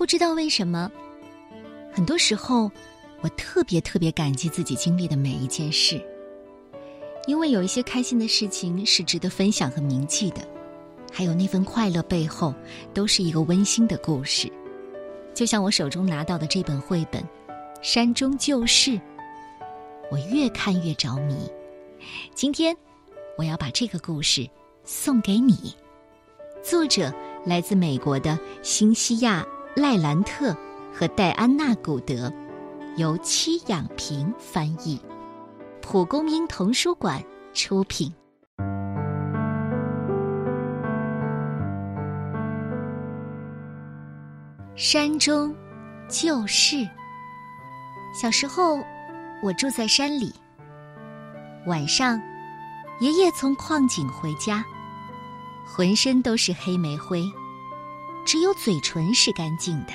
不知道为什么，很多时候我特别特别感激自己经历的每一件事，因为有一些开心的事情是值得分享和铭记的，还有那份快乐背后都是一个温馨的故事。就像我手中拿到的这本绘本《山中旧事》，我越看越着迷。今天，我要把这个故事送给你。作者来自美国的新西亚赖兰特和戴安娜古德，由戚养平翻译，蒲公英童书馆出品。山中旧事。小时候，我住在山里。晚上，爷爷从矿井回家，浑身都是黑煤灰，只有嘴唇是干净的。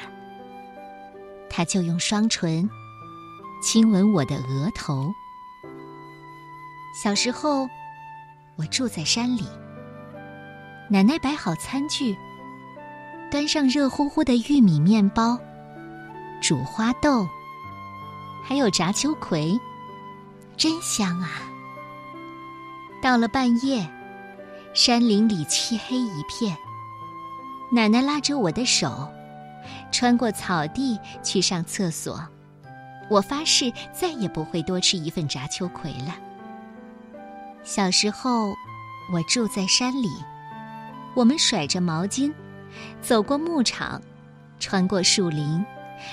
他就用双唇亲吻我的额头。小时候，我住在山里。奶奶摆好餐具，端上热乎乎的玉米面包、煮花豆，还有炸秋葵，真香啊！到了半夜，山林里漆黑一片。奶奶拉着我的手，穿过草地去上厕所。我发誓再也不会多吃一份炸秋葵了。小时候，我住在山里，我们甩着毛巾，走过牧场，穿过树林，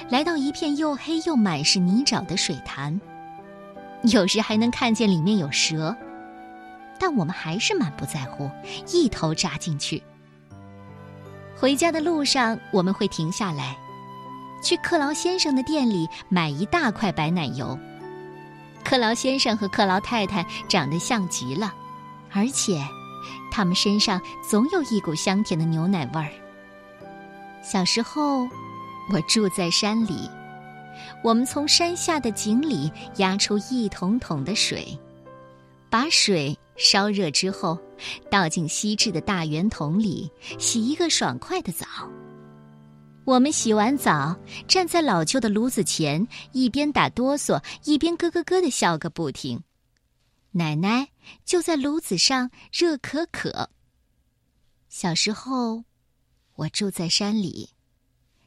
来到一片又黑又满是泥沼的水潭。有时还能看见里面有蛇。但我们还是满不在乎，一头扎进去。回家的路上，我们会停下来，去克劳先生的店里买一大块白奶油。克劳先生和克劳太太长得像极了，而且，他们身上总有一股香甜的牛奶味儿。小时候，我住在山里，我们从山下的井里压出一桶桶的水，把水。烧热之后，倒进锡制的大圆桶里，洗一个爽快的澡。我们洗完澡，站在老旧的炉子前，一边打哆嗦，一边咯咯咯的笑个不停。奶奶就在炉子上热可可。小时候，我住在山里，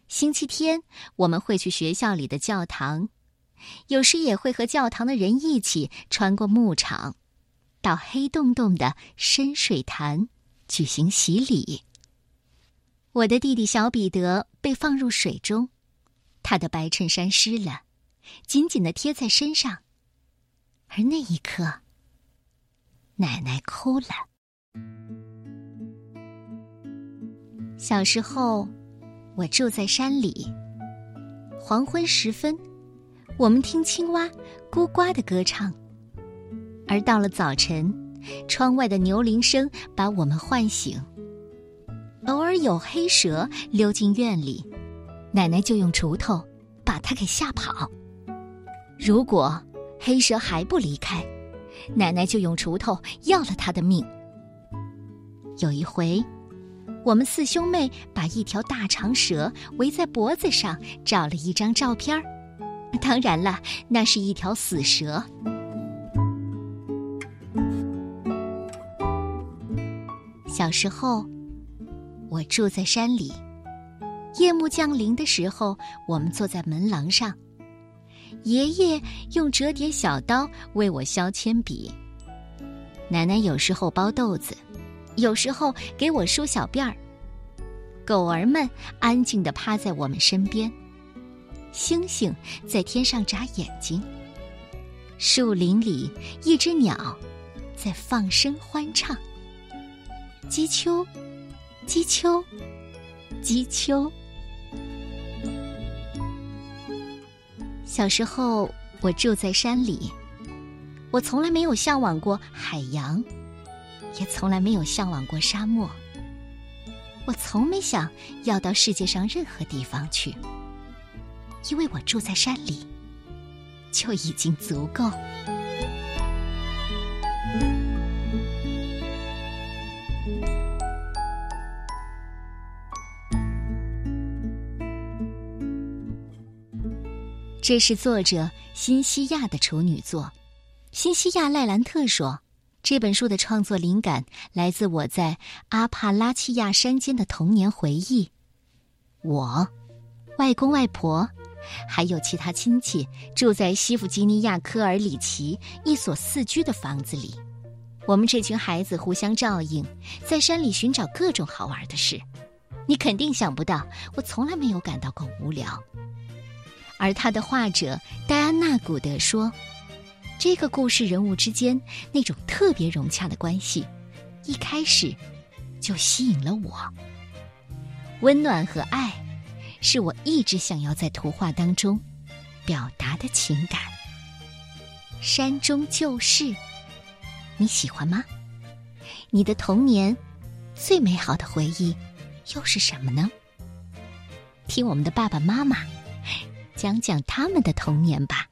星期天我们会去学校里的教堂，有时也会和教堂的人一起穿过牧场。到黑洞洞的深水潭举行洗礼。我的弟弟小彼得被放入水中，他的白衬衫湿了，紧紧的贴在身上。而那一刻，奶奶哭了。小时候，我住在山里。黄昏时分，我们听青蛙咕呱的歌唱。而到了早晨，窗外的牛铃声把我们唤醒。偶尔有黑蛇溜进院里，奶奶就用锄头把它给吓跑。如果黑蛇还不离开，奶奶就用锄头要了他的命。有一回，我们四兄妹把一条大长蛇围在脖子上，照了一张照片儿。当然了，那是一条死蛇。小时候，我住在山里。夜幕降临的时候，我们坐在门廊上。爷爷用折叠小刀为我削铅笔。奶奶有时候包豆子，有时候给我梳小辫儿。狗儿们安静地趴在我们身边。星星在天上眨眼睛。树林里，一只鸟在放声欢唱。鸡秋，鸡秋，鸡秋。小时候，我住在山里，我从来没有向往过海洋，也从来没有向往过沙漠。我从没想要到世界上任何地方去，因为我住在山里，就已经足够。这是作者辛西亚的处女作。辛西亚·赖兰特说：“这本书的创作灵感来自我在阿帕拉契亚山间的童年回忆。我、外公外婆，还有其他亲戚住在西弗吉尼亚科尔里奇一所四居的房子里。我们这群孩子互相照应，在山里寻找各种好玩的事。你肯定想不到，我从来没有感到过无聊。”而他的画者戴安娜·古德说。这个故事人物之间那种特别融洽的关系，一开始就吸引了我。温暖和爱，是我一直想要在图画当中表达的情感。山中旧事，你喜欢吗？你的童年最美好的回忆又是什么呢？听我们的爸爸妈妈讲讲他们的童年吧。